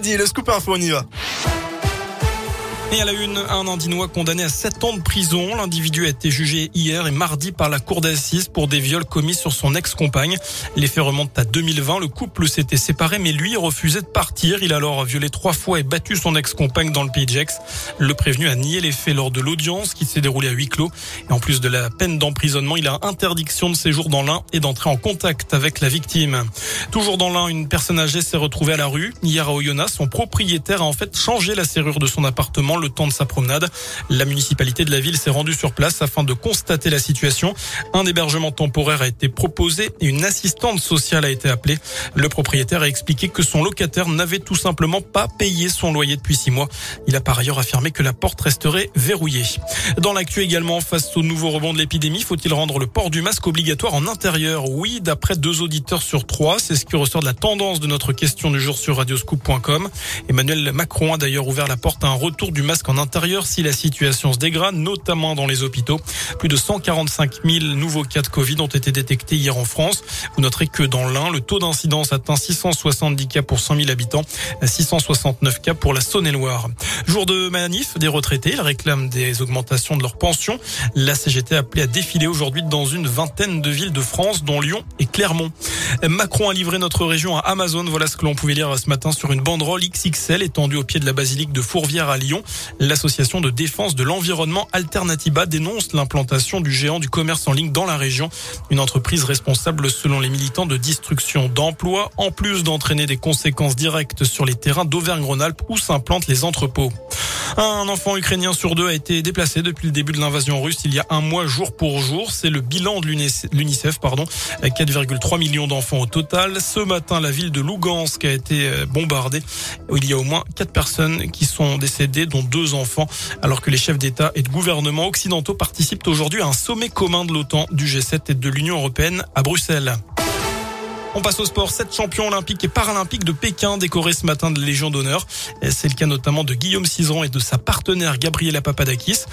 Le scoop info, on y va. Et à la une, un Indinois condamné à 7 ans de prison. L'individu a été jugé hier et mardi par la cour d'assises pour des viols commis sur son ex-compagne. Les faits remontent à 2020. Le couple s'était séparé, mais lui refusait de partir. Il a alors violé trois fois et battu son ex-compagne dans le pays Le prévenu a nié les faits lors de l'audience qui s'est déroulée à huis clos. Et en plus de la peine d'emprisonnement, il a interdiction de séjour dans l'un et d'entrer en contact avec la victime. Toujours dans l'un, une personne âgée s'est retrouvée à la rue. Hier à Oyonnax, son propriétaire a en fait changé la serrure de son appartement le temps de sa promenade. La municipalité de la ville s'est rendue sur place afin de constater la situation. Un hébergement temporaire a été proposé et une assistante sociale a été appelée. Le propriétaire a expliqué que son locataire n'avait tout simplement pas payé son loyer depuis six mois. Il a par ailleurs affirmé que la porte resterait verrouillée. Dans l'actu également, face au nouveau rebond de l'épidémie, faut-il rendre le port du masque obligatoire en intérieur? Oui, d'après deux auditeurs sur trois. C'est ce qui ressort de la tendance de notre question du jour sur radioscoop.com. Emmanuel Macron a d'ailleurs ouvert la porte à un retour du masque en intérieur si la situation se dégrade, notamment dans les hôpitaux. Plus de 145 000 nouveaux cas de Covid ont été détectés hier en France. Vous noterez que dans l'Ain, le taux d'incidence atteint 670 cas pour 100 000 habitants, 669 cas pour la Saône-et-Loire. Jour de manif des retraités, ils réclament des augmentations de leurs pensions. La CGT a appelé à défiler aujourd'hui dans une vingtaine de villes de France, dont Lyon et Clermont. Macron a livré notre région à Amazon. Voilà ce que l'on pouvait lire ce matin sur une banderole XXL étendue au pied de la basilique de Fourvière à Lyon. L'association de défense de l'environnement Alternativa dénonce l'implantation du géant du commerce en ligne dans la région. Une entreprise responsable, selon les militants, de destruction d'emplois, en plus d'entraîner des conséquences directes sur les terrains d'Auvergne-Rhône-Alpes où s'implantent les entrepôts. Un enfant ukrainien sur deux a été déplacé depuis le début de l'invasion russe il y a un mois jour pour jour. C'est le bilan de l'UNICEF, pardon. 4,3 millions d'enfants au total. Ce matin, la ville de Lugansk a été euh, bombardée. Il y a au moins quatre personnes qui sont décédées, dont deux enfants, alors que les chefs d'État et de gouvernement occidentaux participent aujourd'hui à un sommet commun de l'OTAN, du G7 et de l'Union européenne à Bruxelles. On passe au sport. Sept champions olympiques et paralympiques de Pékin décorés ce matin de Légion d'honneur. C'est le cas notamment de Guillaume Cizeron et de sa partenaire Gabriela Papadakis.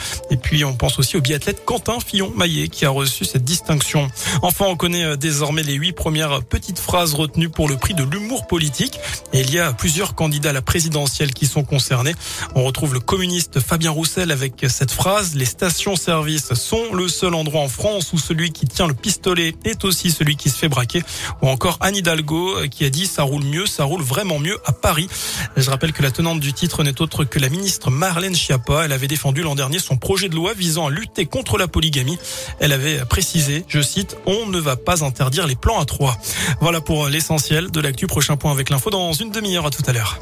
Puis on pense aussi au biathlète Quentin Fillon-Maillet qui a reçu cette distinction. Enfin, on connaît euh, désormais les huit premières petites phrases retenues pour le prix de l'humour politique. Et il y a plusieurs candidats à la présidentielle qui sont concernés. On retrouve le communiste Fabien Roussel avec cette phrase Les stations-service sont le seul endroit en France où celui qui tient le pistolet est aussi celui qui se fait braquer. Ou encore Anne Hidalgo euh, qui a dit ça roule mieux, ça roule vraiment mieux à Paris. Je rappelle que la tenante du titre n'est autre que la ministre Marlène Schiappa. Elle avait défendu l'an dernier son projet loi visant à lutter contre la polygamie. Elle avait précisé, je cite, on ne va pas interdire les plans à trois. Voilà pour l'essentiel de l'actu. Prochain point avec l'info dans une demi-heure. À tout à l'heure.